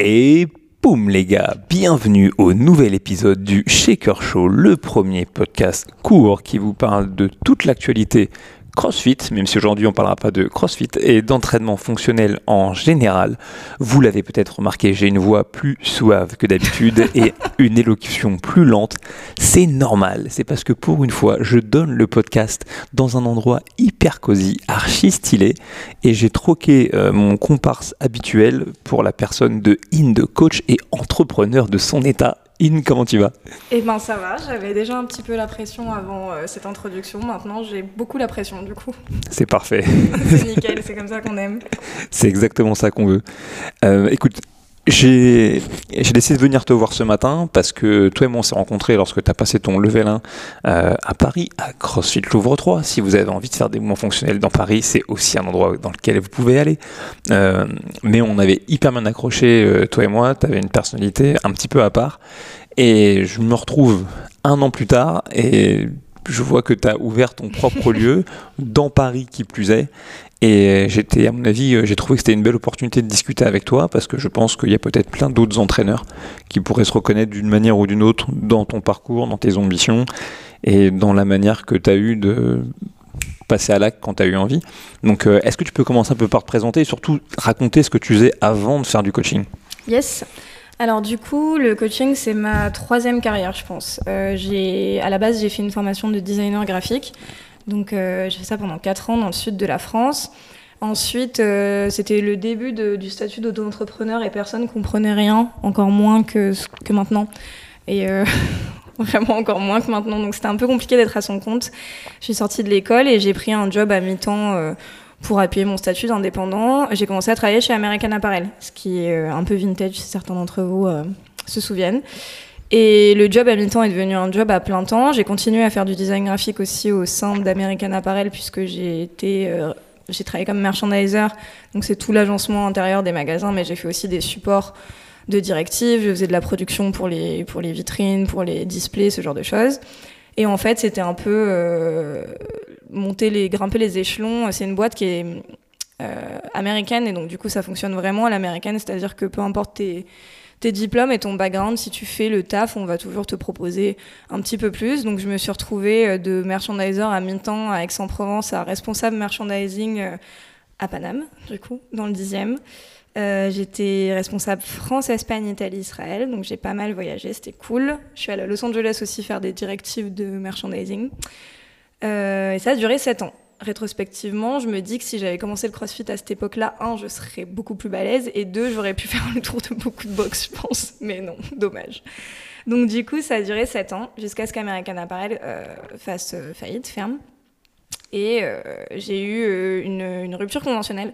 Et boum les gars, bienvenue au nouvel épisode du Shaker Show, le premier podcast court qui vous parle de toute l'actualité CrossFit, même si aujourd'hui on ne parlera pas de CrossFit, et d'entraînement fonctionnel en général. Vous l'avez peut-être remarqué, j'ai une voix plus suave que d'habitude et une élocution plus lente. C'est normal, c'est parce que pour une fois, je donne le podcast dans un endroit hyper cosy, archi stylé, et j'ai troqué euh, mon comparse habituel pour la personne de Inde, coach et entrepreneur de son état In, comment tu vas? Eh ben ça va, j'avais déjà un petit peu la pression avant euh, cette introduction, maintenant j'ai beaucoup la pression du coup. C'est parfait. c'est nickel, c'est comme ça qu'on aime. C'est exactement ça qu'on veut. Euh, écoute, j'ai décidé de venir te voir ce matin parce que toi et moi on s'est rencontrés lorsque tu as passé ton level 1 euh, à Paris, à CrossFit Louvre 3. Si vous avez envie de faire des mouvements fonctionnels dans Paris, c'est aussi un endroit dans lequel vous pouvez aller. Euh, mais on avait hyper bien accroché, euh, toi et moi, tu avais une personnalité un petit peu à part. Et je me retrouve un an plus tard et je vois que tu as ouvert ton propre lieu dans Paris qui plus est. Et j'étais, à mon avis, euh, j'ai trouvé que c'était une belle opportunité de discuter avec toi parce que je pense qu'il y a peut-être plein d'autres entraîneurs qui pourraient se reconnaître d'une manière ou d'une autre dans ton parcours, dans tes ambitions et dans la manière que tu as eu de passer à l'acte quand tu as eu envie. Donc, euh, est-ce que tu peux commencer un peu par te présenter et surtout raconter ce que tu faisais avant de faire du coaching? Yes. Alors du coup, le coaching, c'est ma troisième carrière, je pense. Euh, j'ai, à la base, j'ai fait une formation de designer graphique. Donc euh, j'ai fait ça pendant 4 ans dans le sud de la France. Ensuite, euh, c'était le début du statut d'auto-entrepreneur et personne ne comprenait rien, encore moins que, maintenant. Et euh, vraiment encore moins que maintenant. Donc c'était un peu compliqué d'être à son compte. Je suis sortie de l'école et j'ai pris un job à mi-temps pour appuyer mon statut d'indépendant. J'ai commencé à travailler chez American Apparel, ce qui est un peu vintage si certains d'entre vous se souviennent. Et le job à mi-temps est devenu un job à plein temps. J'ai continué à faire du design graphique aussi au sein d'American Apparel puisque j'ai été euh, j'ai travaillé comme merchandiser, donc c'est tout l'agencement intérieur des magasins, mais j'ai fait aussi des supports de directives, je faisais de la production pour les, pour les vitrines, pour les displays, ce genre de choses. Et en fait, c'était un peu euh, monter les, grimper les échelons. C'est une boîte qui est euh, américaine et donc du coup ça fonctionne vraiment à l'américaine, c'est-à-dire que peu importe tes tes diplômes et ton background, si tu fais le taf, on va toujours te proposer un petit peu plus. Donc je me suis retrouvée euh, de merchandiser à mi-temps à Aix-en-Provence à responsable merchandising euh, à Paname, du coup, dans le dixième. Euh, j'étais responsable France, Espagne, Italie, Israël, donc j'ai pas mal voyagé, c'était cool. Je suis allée à Los Angeles aussi faire des directives de merchandising. et ça a duré sept ans rétrospectivement, je me dis que si j'avais commencé le crossfit à cette époque-là, un, je serais beaucoup plus balèze, et deux, j'aurais pu faire le tour de beaucoup de box, je pense. Mais non, dommage. Donc du coup, ça a duré 7 ans, jusqu'à ce qu'American Apparel euh, fasse euh, faillite, ferme. Et euh, j'ai eu une, une, rupture conventionnelle.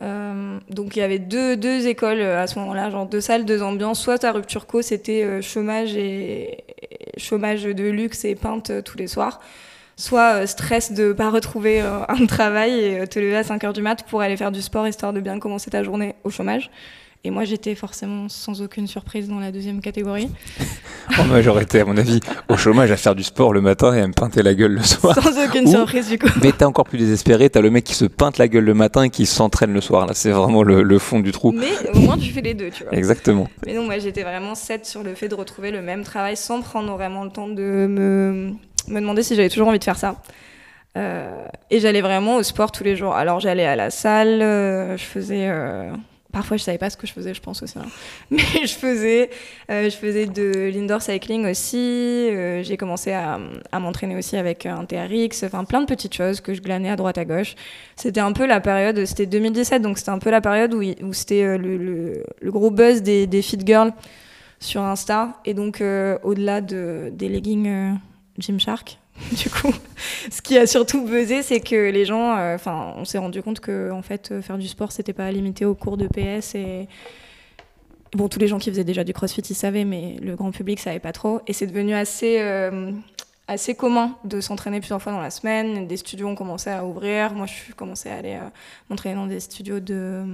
donc il y avait deux, deux écoles à ce moment-là, genre deux salles, deux ambiances. Soit ta rupture co, c'était chômage et chômage de luxe et peinte tous les soirs soit euh, stress de pas retrouver euh, un travail et euh, te lever à 5 heures du mat pour aller faire du sport histoire de bien commencer ta journée au chômage. Et moi, j'étais forcément sans aucune surprise dans la deuxième catégorie. oh, moi, j'aurais été, à mon avis, au chômage à faire du sport le matin et à me peinter la gueule le soir. Sans aucune surprise, du coup. Mais t'es encore plus désespéré, t'as le mec qui se peinte la gueule le matin et qui s'entraîne le soir. Là, c'est vraiment le, fond du trou. Mais au moins, tu fais les deux, tu vois. Exactement. Mais non, moi, j'étais vraiment set sur le fait de retrouver le même travail sans prendre vraiment le temps de me me demander si j'avais toujours envie de faire ça. Euh, et j'allais vraiment au sport tous les jours. Alors j'allais à la salle, euh, je faisais. Euh, parfois je savais pas ce que je faisais, je pense aussi. Hein. Mais je faisais, je faisais de l'indoor cycling aussi. j'ai commencé à, m'entraîner aussi avec un TRX. Enfin plein de petites choses que je glanais à droite à gauche. C'était un peu la période. C'était 2017, donc c'était un peu la période où, c'était le, gros buzz des, des fit girls sur Insta. Et donc au-delà de, des leggings Gymshark. Du coup, ce qui a surtout buzzé, c'est que les gens, euh, enfin, on s'est rendu compte que en fait, euh, faire du sport, c'était pas limité aux cours de PS et bon, tous les gens qui faisaient déjà du CrossFit, ils savaient, mais le grand public savait pas trop. Et c'est devenu assez euh, assez commun de s'entraîner plusieurs fois dans la semaine. Des studios ont commencé à ouvrir. Moi, je commencé à aller m'entraîner dans des studios de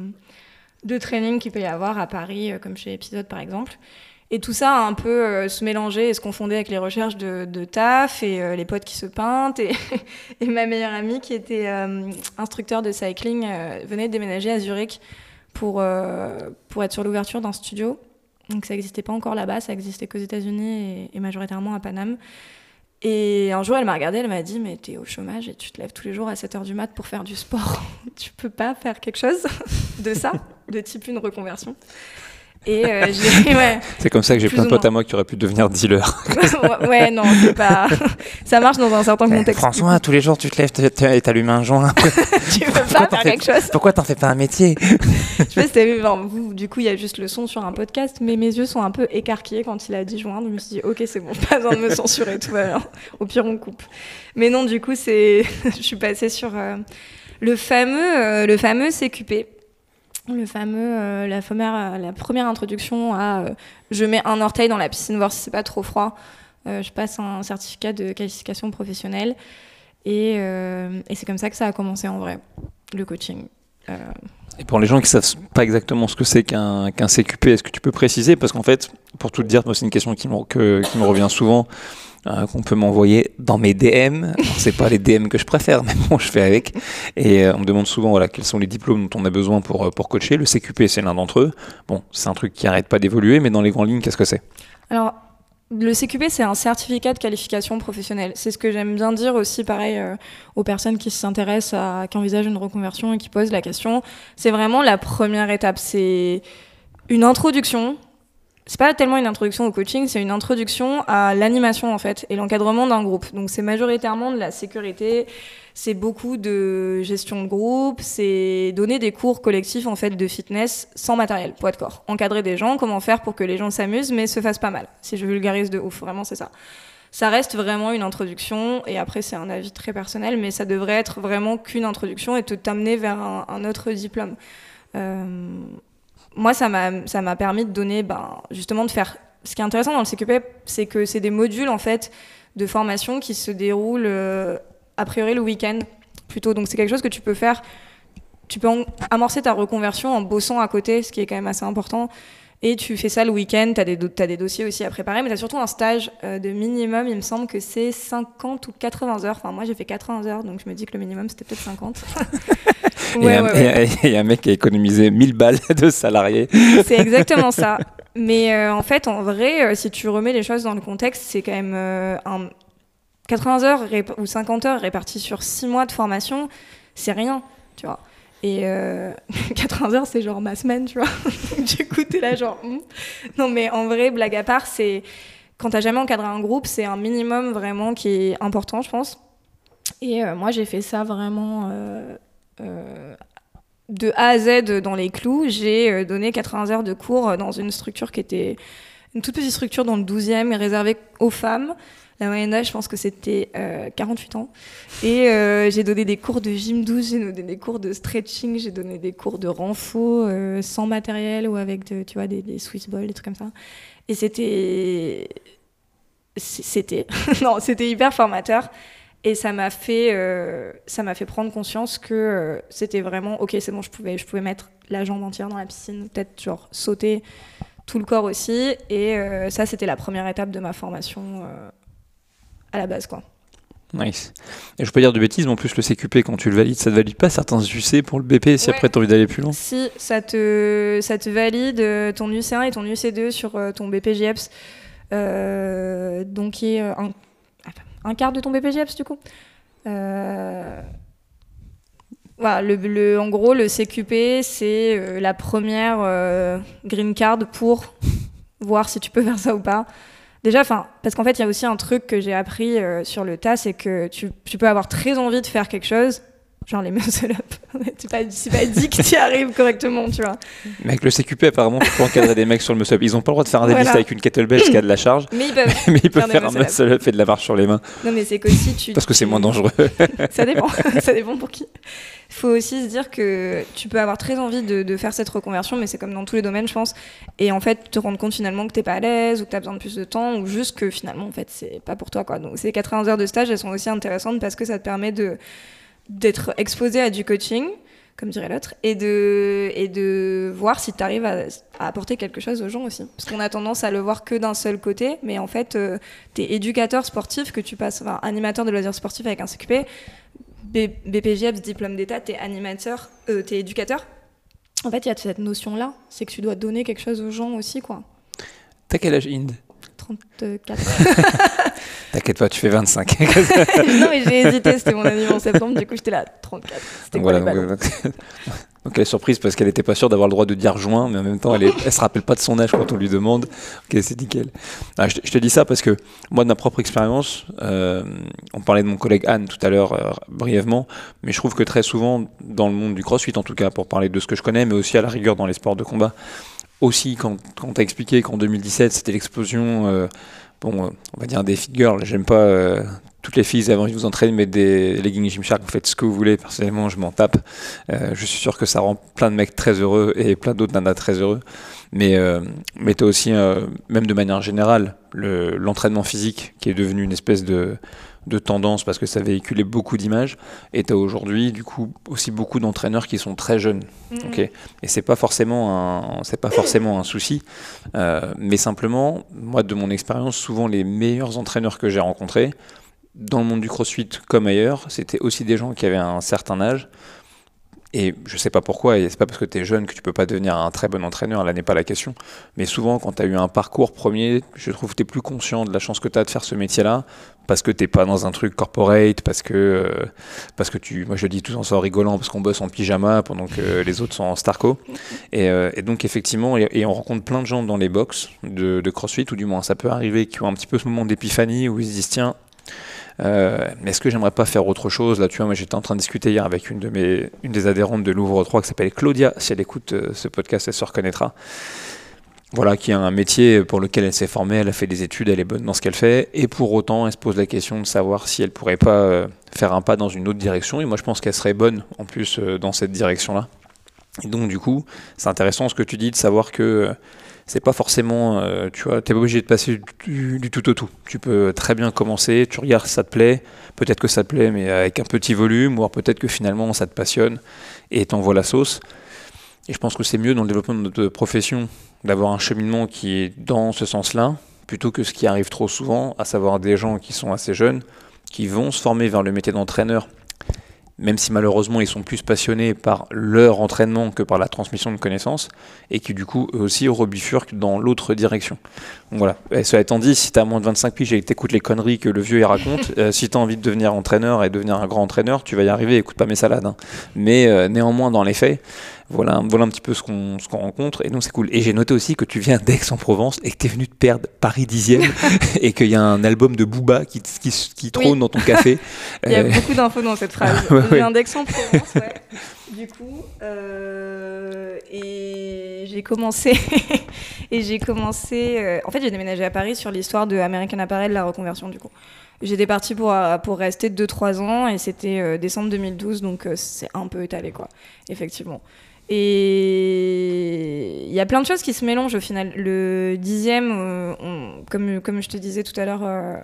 de training qu'il peut y avoir à Paris, comme chez Episode par exemple. Et tout ça a un peu euh, se mélanger et se confondait avec les recherches de, taf et euh, les potes qui se peintent. Et, ma meilleure amie, qui était euh, instructeur de cycling, venait de déménager à Zurich pour, pour être sur l'ouverture d'un studio. Donc ça n'existait pas encore là-bas, ça existait qu'aux États-Unis et, majoritairement à Paname. Et un jour, elle m'a regardé, elle m'a dit Mais t'es au chômage et tu te lèves tous les jours à 7 h du mat pour faire du sport. tu peux pas faire quelque chose de ça, de type une reconversion et euh, ouais. C'est comme ça que j'ai plein de potes à moi qui auraient pu devenir dealer. ouais, non, c'est pas. Ça marche dans un certain contexte. François, tous les jours tu te lèves et t'allumes un joint. tu veux pas faire quelque chose? Pourquoi t'en fais pas un métier? Je sais, vous, du coup, il y a juste le son sur un podcast, mais mes yeux sont un peu écarquillés quand il a dit joint. Je me suis dit, ok, c'est bon, pas besoin de me censurer, tout va bien. Au pire, on coupe. Mais non, du coup, c'est. je suis passée sur euh, le fameux, euh, le fameux CQP le fameux, euh, la, première, la première introduction à euh, je mets un orteil dans la piscine, voir si c'est pas trop froid. Euh, je passe un certificat de qualification professionnelle. Et, et c'est comme ça que ça a commencé en vrai, le coaching. Et pour les gens qui savent pas exactement ce que c'est qu'un qu'un CQP, est-ce que tu peux préciser? Parce qu'en fait, pour tout te dire, c'est une question qui me, que, qui me revient souvent. Euh, qu'on peut m'envoyer dans mes DM. C'est pas les DM que je préfère, mais bon, je fais avec. Et euh, on me demande souvent voilà, quels sont les diplômes dont on a besoin pour, euh, pour coacher. Le CQP, c'est l'un d'entre eux. Bon, c'est un truc qui arrête pas d'évoluer, mais dans les grandes lignes, qu'est-ce que c'est? Alors, le CQP, c'est un certificat de qualification professionnelle. C'est ce que j'aime bien dire aussi, pareil, aux personnes qui s'intéressent qui envisagent une reconversion et qui posent la question. C'est vraiment la première étape. C'est une introduction c'est pas tellement une introduction au coaching, c'est une introduction à l'animation en fait et l'encadrement d'un groupe. Donc c'est majoritairement de la sécurité, c'est beaucoup de gestion de groupe, c'est donner des cours collectifs en fait de fitness sans matériel, poids de corps, encadrer des gens, comment faire pour que les gens s'amusent mais se fassent pas mal. Si je vulgarise de ouf, vraiment c'est ça. Ça reste vraiment une introduction et après c'est un avis très personnel, mais ça devrait être vraiment qu'une introduction et te t'amener vers un, autre diplôme. Euh, moi, ça m'a permis de donner, ben, justement, de faire. Ce qui est intéressant dans le CQP, c'est que c'est des modules, en fait, de formation qui se déroulent, euh, a priori, le week-end, plutôt. Donc, c'est quelque chose que tu peux faire. Tu peux amorcer ta reconversion en bossant à côté, ce qui est quand même assez important. Et tu fais ça le week-end, tu as, as, des dossiers aussi à préparer, mais tu as surtout un stage euh, de minimum, il me semble que c'est 50 ou 80 heures. Enfin, moi j'ai fait 80 heures, donc je me dis que le minimum c'était peut-être 50. et, un, mec qui a économisé 1000 balles de salariés. C'est exactement ça. Mais euh, en fait, en vrai, euh, si tu remets les choses dans le contexte, c'est quand même un 80 heures ou 50 heures réparties sur 6 mois de formation, c'est rien, tu vois. Et 80 euh, heures, c'est genre ma semaine, tu vois. du coup, t'es là, genre. Hmm. Non, mais en vrai, blague à part, c'est. Quand t'as jamais encadré un groupe, c'est un minimum vraiment qui est important, je pense. Et euh, moi, j'ai fait ça vraiment euh, de A à Z dans les clous. J'ai donné 80 heures de cours dans une structure qui était une toute petite structure dans le 12e réservée aux femmes. La moyenne je pense que c'était 48 euh, ans. Et euh, j'ai donné des cours de gym douce, j'ai donné des cours de stretching, j'ai donné des cours de renfo euh, sans matériel ou avec tu vois, des, Swiss balls, des trucs comme ça. Et c'était. C'était. non, c'était hyper formateur. Et ça m'a fait, ça m'a fait prendre conscience que c'était vraiment, ok, c'est bon, je pouvais, je pouvais mettre la jambe entière dans la piscine, peut-être genre sauter tout le corps aussi. Et ça, c'était la première étape de ma formation à la base. Quoi. Nice. Et je peux dire de bêtises, mais en plus le CQP, quand tu le valides, ça ne te valide pas certains UC pour le BP si après tu as envie d'aller plus loin Si, ça te, ça te valide euh, ton UC1 et ton UC2 sur euh, ton BPJEPS, euh, donc qui est un, un, quart de ton BPJEPS du coup. Voilà, le, en gros, le CQP, c'est la première green card pour voir si tu peux faire ça ou pas. Déjà, enfin, parce qu'en fait, il y a aussi un truc que j'ai appris euh, sur le tas, c'est que tu, tu, peux avoir très envie de faire quelque chose, genre les muscle-up. c'est pas, pas dit que tu y arrives correctement, tu vois. Mais avec le CQP, apparemment, tu peux encadrer des mecs sur le muscle-up. Ils ont pas le droit de faire un deadlift avec une kettlebell a de la charge. Mais ils peuvent, mais ils peuvent faire, un muscle-up et de la marche sur les mains. Non, mais c'est qu'aussi tu. Parce que c'est moins dangereux. ça dépend. ça dépend pour qui. Il faut aussi se dire que tu peux avoir très envie de, faire cette reconversion, mais c'est comme dans tous les domaines, je pense. Et en fait, te rendre compte finalement que t'es pas à l'aise ou que tu as besoin de plus de temps ou juste que finalement, en fait, c'est pas pour toi, quoi. Donc, ces 80 heures de stage, elles sont aussi intéressantes parce que ça te permet de d'être exposé à du coaching, comme dirait l'autre, et de, et de voir si tu arrives à, apporter quelque chose aux gens aussi. Parce qu'on a tendance à le voir que d'un seul côté, mais en fait, euh, tu es éducateur sportif, que tu passes, enfin, animateur de loisirs sportifs avec un CQP, BPJEPS, diplôme d'état, t'es animateur, euh, éducateur. En fait, il y a cette notion-là, c'est que tu dois donner quelque chose aux gens aussi, quoi. T'as quel âge, Inde? 34. T'inquiète pas, tu fais 25. non, mais j'ai hésité, c'était mon anniversaire en septembre, du coup j'étais là, 34. C'était quoi Voilà, les ballons donc, donc elle est surprise parce qu'elle n'était pas sûre d'avoir le droit de dire juin, mais en même temps, elle, elle se rappelle pas de son âge quand on lui demande. Ok, c'est nickel. Ah, je, te, je te dis ça parce que moi, de ma propre expérience, euh, on parlait de mon collègue Anne tout à l'heure euh, brièvement, mais je trouve que très souvent, dans le monde du crossfit en tout cas, pour parler de ce que je connais, mais aussi à la rigueur dans les sports de combat, aussi quand, quand tu as expliqué qu'en 2017, c'était l'explosion, euh, bon, euh, on va dire des fit girls, j'aime pas. euh, toutes les filles envie de vous entraîner, mettre des leggings Gymshark, vous faites ce que vous voulez. Personnellement, je m'en tape. Euh, je suis sûr que ça rend plein de mecs très heureux et plein d'autres nanas très heureux. Mais, euh, mais tu aussi, même de manière générale, le- l'entraînement physique qui est devenu une espèce de, de tendance parce que ça véhiculait beaucoup d'images. Et tu as aujourd'hui, du coup, aussi beaucoup d'entraîneurs qui sont très jeunes. Ok? Et c'est pas forcément un, c'est pas forcément un souci, Euh, mais simplement, moi, de mon expérience, souvent les meilleurs entraîneurs que j'ai rencontrés, dans le monde du CrossFit comme ailleurs, c'était aussi des gens qui avaient un certain âge. Et je sais pas pourquoi, et c'est pas parce que tu es jeune que tu peux pas devenir un très bon entraîneur, là n'est pas la question. Mais souvent, quand tu as eu un parcours premier, je trouve que tu es plus conscient de la chance que tu as de faire ce métier-là, parce que t'es pas dans un truc corporate, parce que, euh, parce que tu, moi je le dis tout en s'en rigolant, parce qu'on bosse en pyjama pendant que les autres sont en Starco. Et, euh, donc effectivement, et, et on rencontre plein de gens dans les box de, de CrossFit, ou du moins ça peut arriver, qui ont un petit peu ce moment d'épiphanie où ils se disent tiens, euh, mais est-ce que j'aimerais pas faire autre chose Là, tu vois, moi j'étais en train de discuter hier avec une, une des adhérentes de Louvre 3 qui s'appelle Claudia. Si elle écoute euh, ce podcast, elle se reconnaîtra. Voilà, qui a un métier pour lequel elle s'est formée, elle a fait des études, elle est bonne dans ce qu'elle fait, et pour autant, elle se pose la question de savoir si elle pourrait pas euh, faire un pas dans une autre direction. Et moi, je pense qu'elle serait bonne en plus dans cette direction-là. Et donc, du coup, c'est intéressant ce que tu dis de savoir que c'est pas forcément, euh, tu vois, t'es pas obligé de passer du, tout au tout. Tu peux très bien commencer, tu regardes si ça te plaît, peut-être que ça te plaît, mais avec un petit volume, ou peut-être que finalement ça te passionne et t'envoie la sauce. Et je pense que c'est mieux dans le développement de notre profession d'avoir un cheminement qui est dans ce sens-là, plutôt que ce qui arrive trop souvent, à savoir des gens qui sont assez jeunes, qui vont se former vers le métier d'entraîneur, même si malheureusement ils sont plus passionnés par leur entraînement que par la transmission de connaissances, et qui du coup eux aussi rebifurquent dans l'autre direction. Donc voilà. Et cela étant dit, si tu as moins de 25 piges et que t'écoutes les conneries que le vieux il raconte, euh, si tu as envie de devenir entraîneur et devenir un grand entraîneur, tu vas y arriver, écoute pas mes salades. hein. Mais euh, néanmoins, dans les faits, voilà, voilà un petit peu ce qu'on rencontre, et donc c'est cool. Et j'ai noté aussi que tu viens d'Aix-en-Provence et que tu es venu de perdre Paris 10e, et qu'il y a un album de Booba qui, qui, qui trône Oui. dans ton café. Il y a Euh, beaucoup d'infos dans cette phrase. Ouais, ouais. un d'Aix-en-Provence, ouais. Du coup, euh, et j'ai commencé, et j'ai commencé. euh, en fait, j'ai déménagé à Paris sur l'histoire de American Apparel, la reconversion du coup. J'étais partie pour, pour rester 2-3 ans et c'était euh, décembre 2012, donc euh, c'est un peu étalé, quoi, effectivement. Et il y a plein de choses qui se mélangent au final. Le dixième, euh, comme, je te disais tout à l'heure, euh,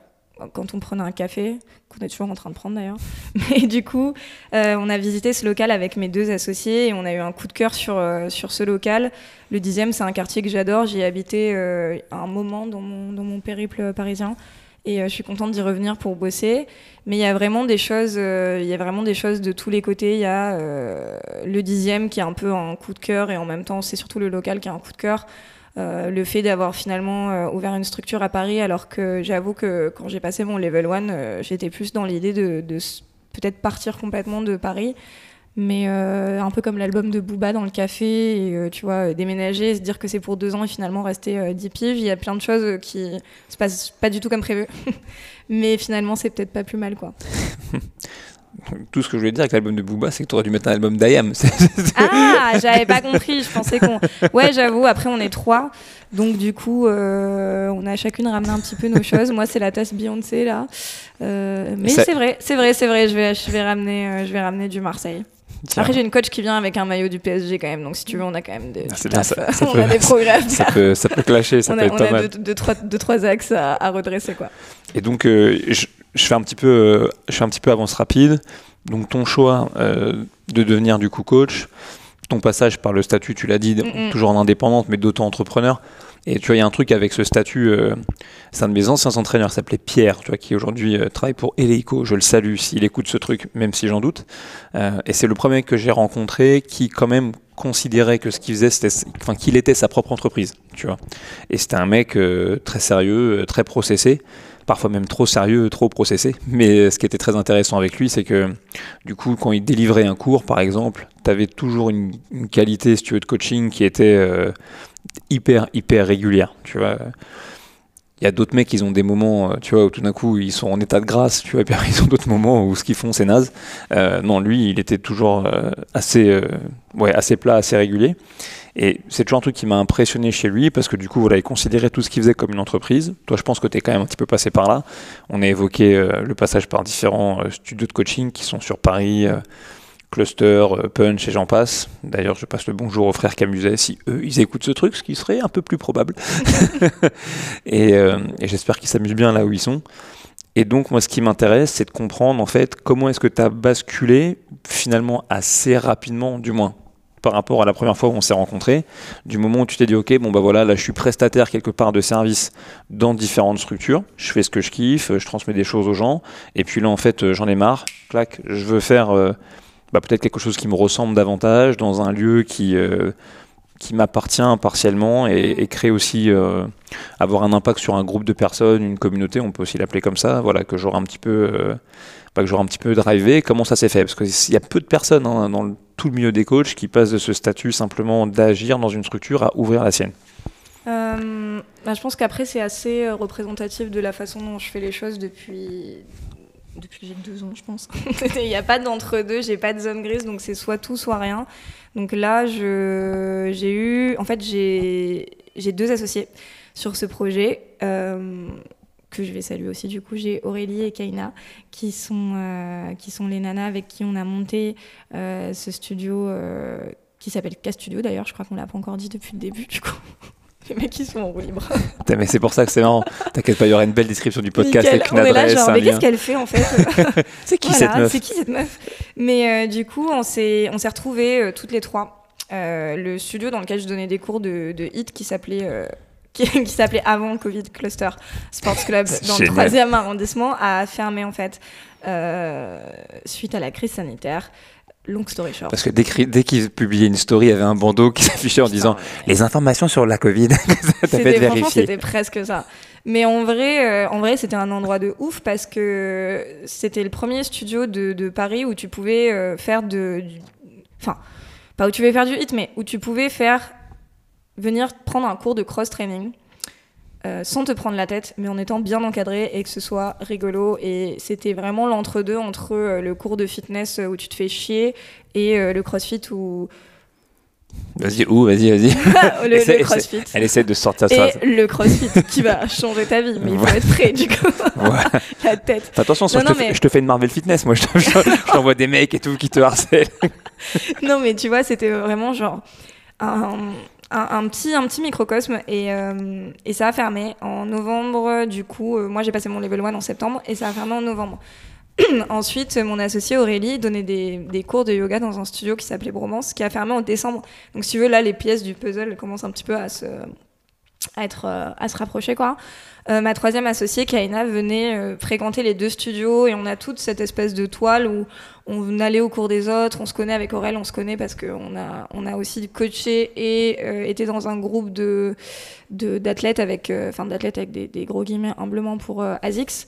quand on prenait un café, qu'on est toujours en train de prendre d'ailleurs, mais du coup, euh, on a visité ce local avec mes deux associés et on a eu un coup de cœur sur, euh, sur ce local. Le dixième, c'est un quartier que j'adore. J'y ai habité un moment dans mon, dans mon périple parisien. Et euh, je suis contente d'y revenir pour bosser. Mais il y a vraiment des choses, euh, il y a vraiment des choses de tous les côtés. Il y a euh, le dixième qui est un peu un coup de cœur et en même temps c'est surtout le local qui a un coup de cœur. Le fait d'avoir finalement ouvert une structure à Paris, alors que j'avoue que quand j'ai passé mon level 1, euh, j'étais plus dans l'idée de, peut-être partir complètement de Paris. Mais euh, un peu comme l'album de Booba dans le café, et, euh, tu vois, euh, déménager, se dire que c'est pour deux ans et finalement rester euh, 10 piges, il y a plein de choses qui se passent pas du tout comme prévu. Mais finalement, c'est peut-être pas plus mal, quoi. tout ce que je voulais dire avec l'album de Booba, c'est que tu aurais dû mettre un album d'IAM. Ah, j'avais pas compris. Je pensais qu'on. Ouais, j'avoue. Après, on est trois, donc du coup, euh, on a chacune ramené un petit peu nos choses. Moi, c'est la tasse Beyoncé là. Euh, mais Ça- c'est vrai, c'est vrai, c'est vrai. Je vais, je vais ramener, euh, je vais ramener du Marseille. Après, j'ai une coach qui vient avec un maillot du PSG quand même. Donc, si tu veux, on a quand même des. Ah, bien, ça- ça on peut- a des progrès. ça peut, ça peut clasher, ça on peut a, être on a mal. deux, deux, trois, deux, trois axes à, à redresser quoi. Et donc, euh, je, je fais un petit peu, euh, je fais un petit peu avance rapide. Donc, ton choix euh, de devenir du coup coach, ton passage par le statut, tu l'as dit, Mm, mm. toujours en indépendante, mais d'auto-entrepreneur. Et tu vois, il y a un truc avec ce statut. euh, c'est un de mes anciens entraîneurs, s'appelait Pierre, tu vois, qui aujourd'hui euh, travaille pour Eleiko. Je le salue s'il écoute ce truc, même si j'en doute. Euh, et c'est le premier que j'ai rencontré qui, quand même, considérait que ce qu'il faisait, c'était, enfin, qu'il était sa propre entreprise, tu vois. Et c'était un mec très sérieux, très processé, parfois même trop sérieux, trop processé. Mais ce qui était très intéressant avec lui, c'est que, du coup, quand il délivrait un cours, par exemple, tu avais toujours une, qualité, si tu veux, de coaching qui était euh, hyper, hyper régulière, tu vois. Il y a d'autres mecs, ils ont des moments, euh, tu vois, où tout d'un coup, ils sont en état de grâce, tu vois, et puis ils ont d'autres moments où ce qu'ils font, c'est naze. Euh, non, lui, il était toujours assez, ouais, assez plat, assez régulier. Et c'est toujours un truc qui m'a impressionné chez lui, parce que du coup, voilà, il considérait tout ce qu'il faisait comme une entreprise. Toi, je pense que tu es quand même un petit peu passé par là. On a évoqué euh, le passage par différents euh, studios de coaching qui sont sur Paris, euh, Cluster, Punch et j'en passe. D'ailleurs, je passe le bonjour aux frères Camuset si eux, ils écoutent ce truc, ce qui serait un peu plus probable. et et j'espère qu'ils s'amusent bien là où ils sont. Et donc, moi, ce qui m'intéresse, c'est de comprendre, en fait, comment est-ce que tu as basculé, finalement, assez rapidement, du moins, par rapport à la première fois où on s'est rencontrés, du moment où tu t'es dit, OK, bon, bah voilà, là, je suis prestataire quelque part de service dans différentes structures, je fais ce que je kiffe, je transmets des choses aux gens, et puis là, en fait, euh, j'en ai marre, clac, je veux faire euh, bah, peut-être quelque chose qui me ressemble davantage, dans un lieu qui, euh, qui m'appartient partiellement, et, et créer aussi, avoir un impact sur un groupe de personnes, une communauté, on peut aussi l'appeler comme ça, voilà, que j'aurai un petit peu, bah, que j'aurai un petit peu drivé. Comment ça s'est fait? Parce qu'il y a peu de personnes hein, dans le- tout le milieu des coachs qui passent de ce statut simplement d'agir dans une structure à ouvrir la sienne. Euh, bah, je pense qu'après, c'est assez euh, représentatif de la façon dont je fais les choses depuis, depuis que j'ai deux ans, je pense. Il n'y a pas d'entre-deux, j'ai pas de zone grise, donc c'est soit tout, soit rien. Donc là, j'ai eu. En fait, j'ai j'ai deux associés sur ce projet. euh, que je vais saluer aussi du coup j'ai Aurélie et Kaina qui sont euh, qui sont les nanas avec qui on a monté euh, ce studio euh, qui s'appelle K Studio d'ailleurs je crois qu'on l'a pas encore dit depuis le début du coup les mecs ils sont en roue libre Mais c'est pour ça que c'est marrant. T'inquiète pas, il y aura une belle description du podcast Nickel. avec une on est là adresse, genre mais qu'est-ce qu'elle fait en fait C'est qui Voilà, cette meuf C'est qui cette meuf? Mais du coup, on s'est on s'est retrouvés toutes les trois. Le studio dans lequel je donnais des cours de, de hit qui s'appelait qui, qui s'appelait avant Covid Cluster Sports Club dans le. 3e arrondissement a fermé en fait euh, suite à la crise sanitaire. Long story short. Parce que dès, dès qu'ils publiaient une story, il y avait un bandeau qui s'affichait en disant les informations sur la Covid. T'as fait vérifier. C'était presque ça. Mais en vrai, euh, en vrai, c'était un endroit de ouf parce que c'était le premier studio de, de Paris où tu pouvais euh, faire de, enfin, pas où tu pouvais faire du hit, mais où tu pouvais faire venir prendre un cours de cross training. euh, sans te prendre la tête, mais en étant bien encadré et que ce soit rigolo. Et c'était vraiment l'entre-deux entre euh, le cours de fitness euh, où tu te fais chier et le crossfit où. Vas-y, où Vas-y, vas-y. le, Essaie- le crossfit. Elle essaie de sortir ça. Et le crossfit qui va changer ta vie, mais il faut être prêt du coup, Ouais. la tête. Fais attention, Non, je, te fais, mais- je te fais une Marvel Fitness, moi je te- je- je t'envoie des mecs et tout qui te harcèlent. Non mais tu vois, c'était vraiment genre un, un, un petit, un petit microcosme et, euh, et ça a fermé en novembre. Du coup, euh, moi j'ai passé mon level 1 en septembre et ça a fermé en novembre. Ensuite, mon associée Aurélie donnait des, des cours de yoga dans un studio qui s'appelait Bromance, qui a fermé en décembre. Donc, si tu veux, là, les pièces du puzzle commencent un petit peu à se, à être, euh, à se rapprocher, quoi. Euh, ma troisième associée, Kaina, venait euh, fréquenter les deux studios et on a toute cette espèce de toile où on allait au cours des autres, on se connaît avec Aurel, on se connaît parce qu'on a, on a aussi coaché et euh, été dans un groupe de, de, d'athlètes avec, euh, enfin d'athlètes avec des, des gros guillemets humblement pour ASICS.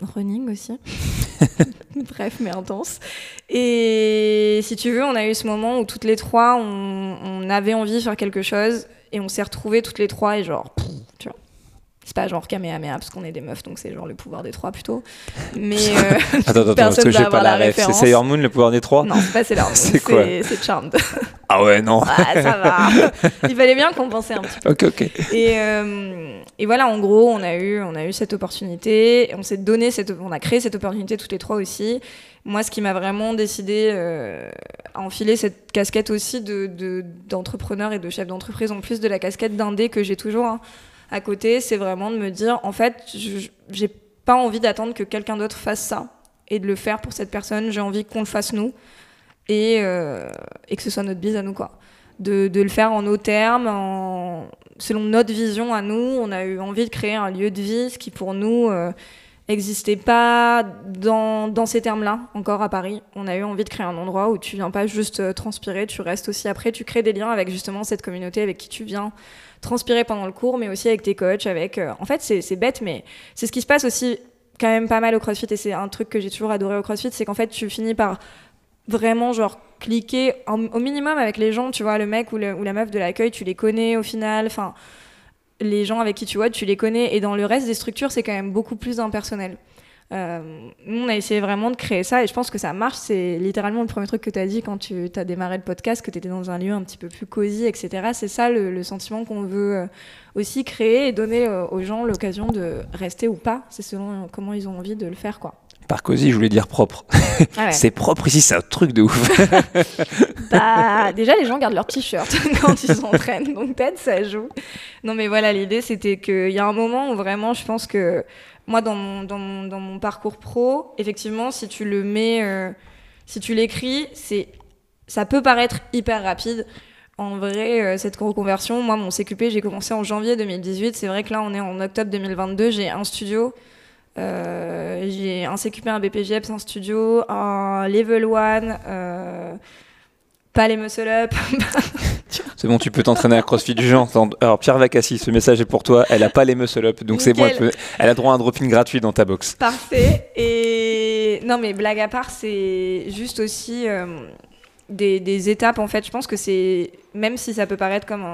Running aussi. Bref, mais intense. Et si tu veux, on a eu ce moment où toutes les trois, on, on avait envie de faire quelque chose et on s'est retrouvés toutes les trois et genre, pff, tu vois. C'est pas genre Kamehameha parce qu'on est des meufs donc c'est genre le pouvoir des trois plutôt. Mais euh, Attends, attends, parce Personne que j'ai pas la ref. C'est. Sailor Moon, le pouvoir des trois non, c'est pas Sailor Moon, C'est quoi c'est c'est Charmed. Ah ouais, non. Ah, ça va. Il fallait bien compenser un petit peu. Ok, ok. Et, euh, et voilà, en gros, on a eu, on a eu cette opportunité. On s'est donné cette, on a créé cette opportunité toutes les trois aussi. Moi, ce qui m'a vraiment décidé euh, à enfiler cette casquette aussi de de- d'entrepreneur et de chef d'entreprise, en plus de la casquette d'indé que j'ai toujours hein, à côté, c'est vraiment de me dire, en fait, j'ai pas envie d'attendre que quelqu'un d'autre fasse ça et de le faire pour cette personne. J'ai envie qu'on le fasse nous. et, euh, que ce soit notre bise à nous, quoi. De, le faire en nos termes, selon notre vision à nous. On a eu envie de créer un lieu de vie, ce qui pour nous n'existait pas dans, ces termes-là encore à Paris. On a eu envie de créer un endroit où tu viens pas juste transpirer, tu restes aussi après, tu crées des liens avec justement cette communauté avec qui tu viens transpirer pendant le cours, mais aussi avec tes coachs, avec... En fait, c'est bête, mais c'est ce qui se passe aussi quand même pas mal au CrossFit et c'est un truc que j'ai toujours adoré au CrossFit, c'est qu'en fait tu finis par vraiment genre cliquer au minimum avec les gens, tu vois, le mec ou, ou la meuf de l'accueil, tu les connais au final, enfin les gens avec qui tu vois, tu les connais et dans le reste des structures, c'est quand même beaucoup plus impersonnel. Euh, nous, on a essayé vraiment de créer ça et je pense que ça marche. C'est littéralement le premier truc que tu as dit quand tu as démarré le podcast, que tu étais dans un lieu un petit peu plus cosy, etc. C'est ça le, sentiment qu'on veut euh, aussi créer et donner euh, aux gens l'occasion de rester ou pas. C'est selon comment ils ont envie de le faire, quoi. Par cosy, je voulais dire propre. Ah c'est propre ici, c'est un truc de ouf. bah, déjà, les gens gardent leur t-shirt quand ils s'entraînent, donc peut-être ça joue. Non, mais voilà, l'idée, c'était qu'il y a un moment où vraiment, je pense que moi, dans mon, dans mon, dans mon parcours pro, effectivement, si tu le mets, euh, si tu l'écris, c'est, ça peut paraître hyper rapide. En vrai, euh, cette reconversion, moi, mon CQP, j'ai commencé en janvier 2018. C'est vrai que là, on est en octobre 2022. J'ai un studio. Euh, j'ai un CQP, un BPGEPS, un studio, un Level 1, pas les muscle up. C'est bon, tu peux t'entraîner à CrossFit du genre. Alors, Pierre Vacassi, ce message est pour toi. Elle a pas les muscle up, donc c'est bon. Elle, a droit à un drop-in gratuit dans ta box. Parfait. Et non, mais blague à part, c'est juste aussi euh, des, étapes. En fait, je pense que c'est même si ça peut paraître comme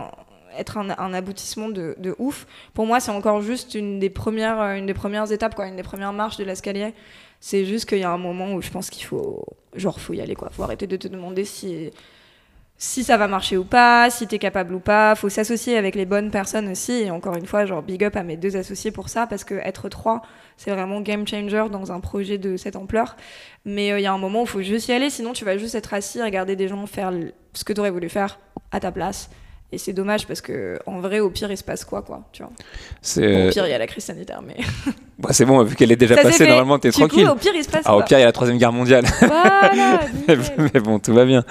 être un, aboutissement de, ouf. Pour moi, c'est encore juste une des premières, une des premières étapes, quoi, une des premières marches de l'escalier. C'est juste qu'il y a un moment où je pense qu'il faut, genre, faut y aller, quoi. Faut arrêter de te demander si si ça va marcher ou pas, si t'es capable ou pas. Faut s'associer avec les bonnes personnes aussi. Et encore une fois, genre big up à mes deux associés pour ça, parce que être trois, c'est vraiment game changer dans un projet de cette ampleur. Mais euh, il y a un moment où faut juste y aller, sinon tu vas juste être assis, regarder des gens faire ce que tu aurais voulu faire à ta place. Et c'est dommage parce que en vrai, au pire, il se passe quoi, quoi, tu vois? Au pire, il y a la crise sanitaire, mais. Bah, c'est bon, vu qu'elle est déjà passée, normalement, t'es tranquille. au pire, il se passe. Ah, au pire, il y a la troisième guerre mondiale. Voilà. mais bon, tout va bien.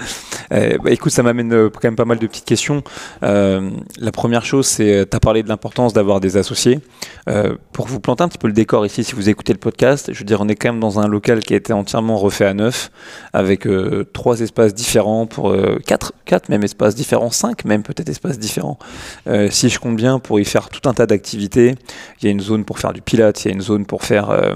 Eh, bah, écoute, ça m'amène euh, quand même pas mal de petites questions. Euh, la première chose, c'est, tu as parlé de l'importance d'avoir des associés. Euh, pour vous planter un petit peu le décor ici, si vous écoutez le podcast, je veux dire, on est quand même dans un local qui a été entièrement refait à neuf, avec trois espaces différents pour quatre, quatre même espaces différents, cinq même peut-être espaces différents. si je compte bien, pour y faire tout un tas d'activités, il y a une zone pour faire du pilates, il y a une zone pour faire euh,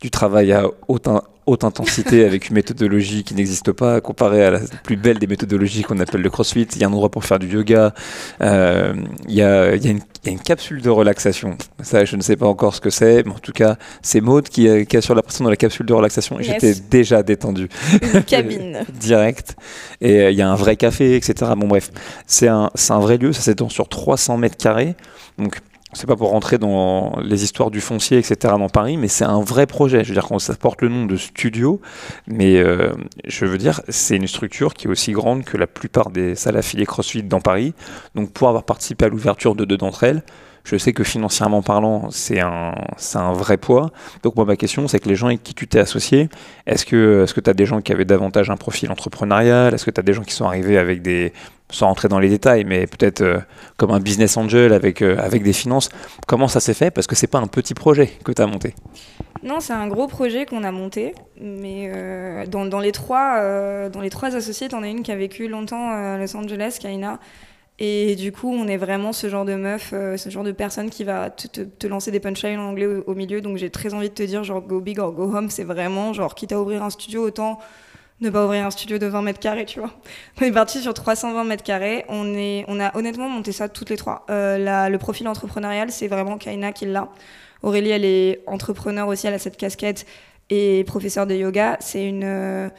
du travail à haute, haute intensité avec une méthodologie qui n'existe pas comparée à la plus belle des méthodologies qu'on appelle le crossfit. Il y a un endroit pour faire du yoga. Euh, il, y a, il, y a une, il, y a une, capsule de relaxation. Ça, je ne sais pas encore ce que c'est, mais en tout cas, c'est Maud qui, qui assure la personne dans la capsule de relaxation. J'étais déjà détendu. Une cabine. Direct. Et euh, il y a un vrai café, etc. Bon, bref, c'est un, un vrai lieu. Ça s'étend sur 300 mètres carrés. Donc, c'est pas pour rentrer dans les histoires du foncier, etc. dans Paris, mais c'est un vrai projet. Je veux dire, ça porte le nom de studio, mais euh, je veux dire, c'est une structure qui est aussi grande que la plupart des salles affiliées CrossFit dans Paris. Donc, pour avoir participé à l'ouverture de deux d'entre elles, je sais que financièrement parlant, c'est un, un vrai poids. Donc moi, ma question, c'est que les gens avec qui tu t'es associé, est-ce que tu est as des gens qui avaient davantage un profil entrepreneurial? Est-ce que tu as des gens qui sont arrivés avec des, sans rentrer dans les détails, mais peut-être euh, comme un business angel avec, euh, avec des finances? Comment ça s'est fait? Parce que c'est pas un petit projet que tu as monté. Non, c'est un gros projet qu'on a monté, mais euh, dans, dans, les trois, dans les trois associés, en as une qui a vécu longtemps à Los Angeles, Kaina, et du coup, on est vraiment ce genre de meuf, euh, ce genre de personne qui va te, lancer des punchlines en anglais au, milieu. Donc j'ai très envie de te dire, genre, go big or go home, c'est vraiment, genre, quitte à ouvrir un studio, autant ne pas ouvrir un studio de 20 mètres carrés, tu vois. On est parti sur 320 mètres carrés. On, est, on a honnêtement monté ça toutes les trois. Euh, la, le profil entrepreneurial, c'est vraiment Kaina qui l'a. Aurélie, elle est entrepreneur aussi, elle a cette casquette et professeur de yoga. C'est une, euh,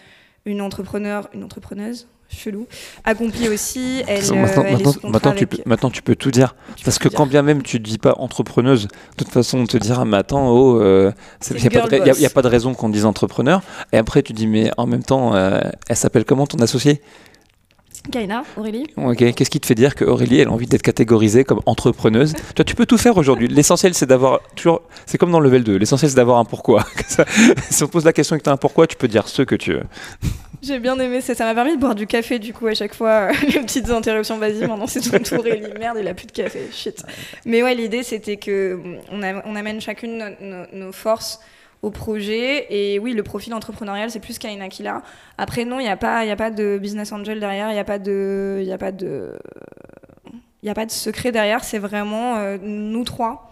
une entrepreneur, une entrepreneuse chelou, accompli aussi. Elle, maintenant, euh, maintenant, tu peux, maintenant, tu peux tout dire. Parce que quand bien même tu ne dis pas entrepreneuse, de toute façon, on te dira, mais attends, oh, il n'y a, pas de raison qu'on dise entrepreneur. Et après, tu dis, mais en même temps, euh, elle s'appelle comment ton associé? Kaina, Aurélie. Ok, qu'est-ce qui te fait dire que Aurélie elle a envie d'être catégorisée comme entrepreneuse? Toi, tu peux tout faire aujourd'hui. L'essentiel, c'est d'avoir toujours. C'est comme dans le level 2. L'essentiel, c'est d'avoir un pourquoi. si on pose la question et que tu as un pourquoi, tu peux dire ce que tu veux. J'ai bien aimé ça. Ça m'a permis de boire du café, du coup, à chaque fois. les petites interruptions, vas-y, maintenant c'est tout tour. Aurélie. Merde, il a plus de café. Shit. Mais ouais, l'idée, c'était que on, on, amène chacune nos forces au projet. Et oui, le profil entrepreneurial, c'est plus Kaina qui. Après, non, il n'y a, pas, a pas de business angel derrière, il n'y a pas de. Y a pas de il a pas de secret derrière, c'est vraiment euh, nous trois.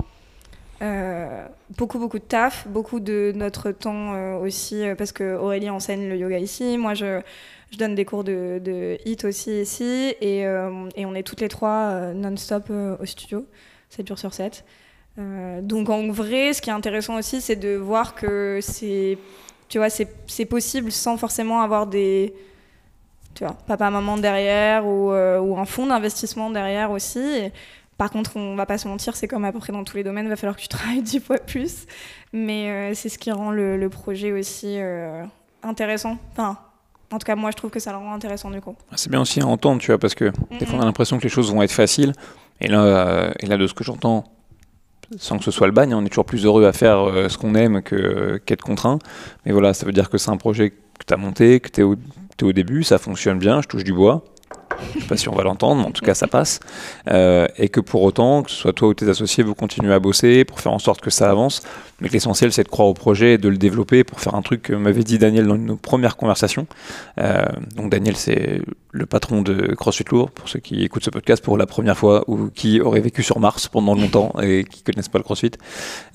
Euh, beaucoup, beaucoup de taf, beaucoup de notre temps euh, aussi, parce que Aurélie enseigne le yoga ici. Moi, je, je donne des cours de, de HIT aussi ici. Et, et, on est toutes les trois non-stop au studio, 7 jours sur 7. Euh, donc en vrai, ce qui est intéressant aussi, c'est de voir que c'est, tu vois, c'est possible sans forcément avoir des, tu vois, papa maman derrière ou, euh, ou un fonds d'investissement derrière aussi. par contre, on va pas se mentir, c'est comme à peu près dans tous les domaines, il va falloir que tu travailles dix fois plus. Mais euh, c'est ce qui rend le, projet aussi intéressant. Enfin, en tout cas, moi, je trouve que ça le rend intéressant du coup. C'est bien aussi à entendre, tu vois, parce que des fois, on a l'impression que les choses vont être faciles. Et là, et là de ce que j'entends, sans que ce soit le bagne, on est toujours plus heureux à faire euh, ce qu'on aime qu'être contraint. Mais voilà, ça veut dire que c'est un projet que tu as monté, que tu es, au début, ça fonctionne bien, je touche du bois. Je sais pas si on va l'entendre, mais en tout cas ça passe. Euh, et que pour autant, que ce soit toi ou tes associés, vous continuez à bosser pour faire en sorte que ça avance. Mais l'essentiel, c'est de croire au projet et de le développer pour faire un truc que m'avait dit Daniel dans nos premières conversations. Euh, donc Daniel, c'est le patron de CrossFit Lourd, pour ceux qui écoutent ce podcast pour la première fois ou qui auraient vécu sur Mars pendant longtemps et qui connaissent pas le CrossFit.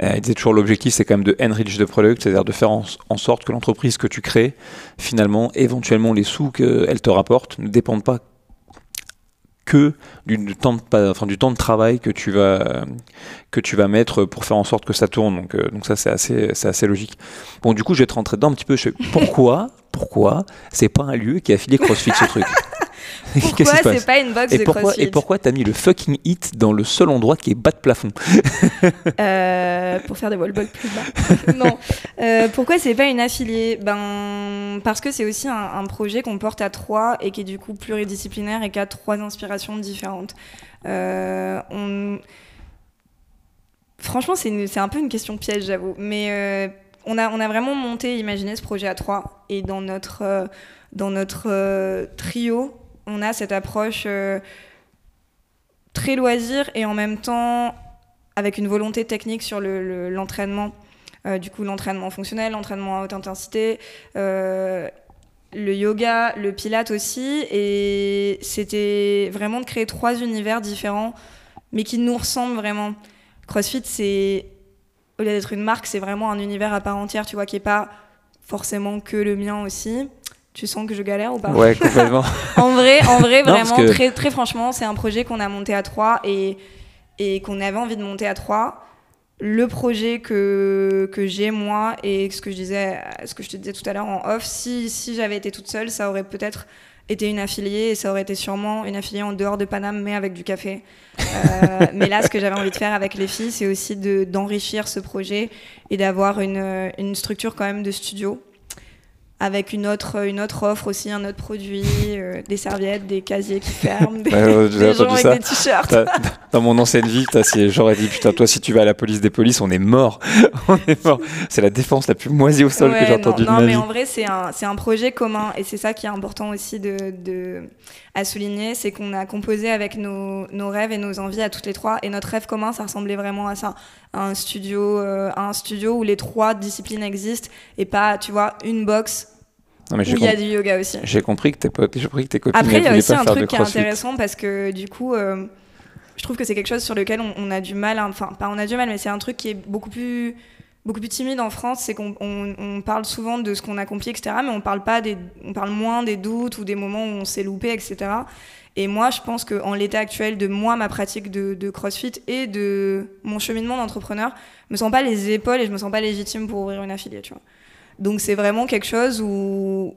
Euh, il disait toujours l'objectif, c'est quand même de enrich the product, c'est-à-dire de faire en, en sorte que l'entreprise que tu crées, finalement, éventuellement les sous qu'elle te rapporte ne dépendent pas que du temps, de, travail que tu vas que tu vas mettre pour faire en sorte que ça tourne. Donc, euh, donc ça c'est assez c'est assez logique. Bon du coup je vais te rentrer dedans un petit peu. Je pourquoi pourquoi c'est pas un lieu qui a affilié CrossFit ce truc? Pourquoi c'est pas une box et de pourquoi, CrossFit Et pourquoi t'as mis le fucking hit dans le seul endroit qui est bas de plafond euh, Pour faire des wall balls plus bas. non. Euh, pourquoi c'est pas une affiliée? Ben parce que c'est aussi un, projet qu'on porte à trois et qui est du coup pluridisciplinaire et qui a trois inspirations différentes. Euh, on... Franchement, c'est un peu une question piège, j'avoue. Mais on, a, on a vraiment monté, imaginé ce projet à trois. Et dans notre, dans notre trio, on a cette approche euh, très loisir et en même temps avec une volonté technique sur l'entraînement. Euh, du coup, l'entraînement fonctionnel, l'entraînement à haute intensité, euh, le yoga, le pilate aussi. Et c'était vraiment de créer trois univers différents, mais qui nous ressemblent vraiment. CrossFit, c'est, au lieu d'être une marque, c'est vraiment un univers à part entière, tu vois, qui n'est pas forcément que le mien aussi. Tu sens que je galère ou pas Ouais, complètement. en vrai, en vrai, vraiment, très, très franchement, c'est un projet qu'on a monté à trois et, et qu'on avait envie de monter à trois. Le projet que, que j'ai moi et ce que je disais, ce que je te disais tout à l'heure en off, si, si j'avais été toute seule, ça aurait peut-être été une affiliée et ça aurait été sûrement une affiliée en dehors de Paname mais avec du café. Euh, mais là, ce que j'avais envie de faire avec les filles, c'est aussi d'enrichir ce projet et d'avoir une, une structure quand même de studio avec une autre, une autre offre aussi, un autre produit, euh, des serviettes, des casiers qui ferment, des, gens avec des t-shirts. Dans mon ancienne vie, j'aurais dit, putain, toi, si tu vas à la police des polices, on est mort. on est mort. C'est la défense la plus moisie au sol que j'ai entendue de ma vie. Non, mais en vrai, c'est un, un projet commun et c'est ça qui est important aussi de, de à souligner, c'est qu'on a composé avec nos, nos, rêves et nos envies à toutes les trois et notre rêve commun, ça ressemblait vraiment à ça, à un studio, euh, un studio où les trois disciplines existent et pas, tu vois, une box où il y a du yoga aussi. J'ai compris que tes potes, j'ai compris que tes copines Après, il y a aussi un truc qui est intéressant parce que du coup, euh, je trouve que c'est quelque chose sur lequel on, a du mal, enfin pas on a du mal, mais c'est un truc qui est beaucoup plus beaucoup plus timide en France, c'est qu'on on, parle souvent de ce qu'on accomplit, etc., mais on parle pas des, on parle moins des doutes ou des moments où on s'est loupé, etc. Et moi, je pense qu'en l'état actuel de moi, ma pratique de, de CrossFit et de mon cheminement d'entrepreneur, je me sens pas les épaules et je me sens pas légitime pour ouvrir une affiliée, tu vois. Donc c'est vraiment quelque chose où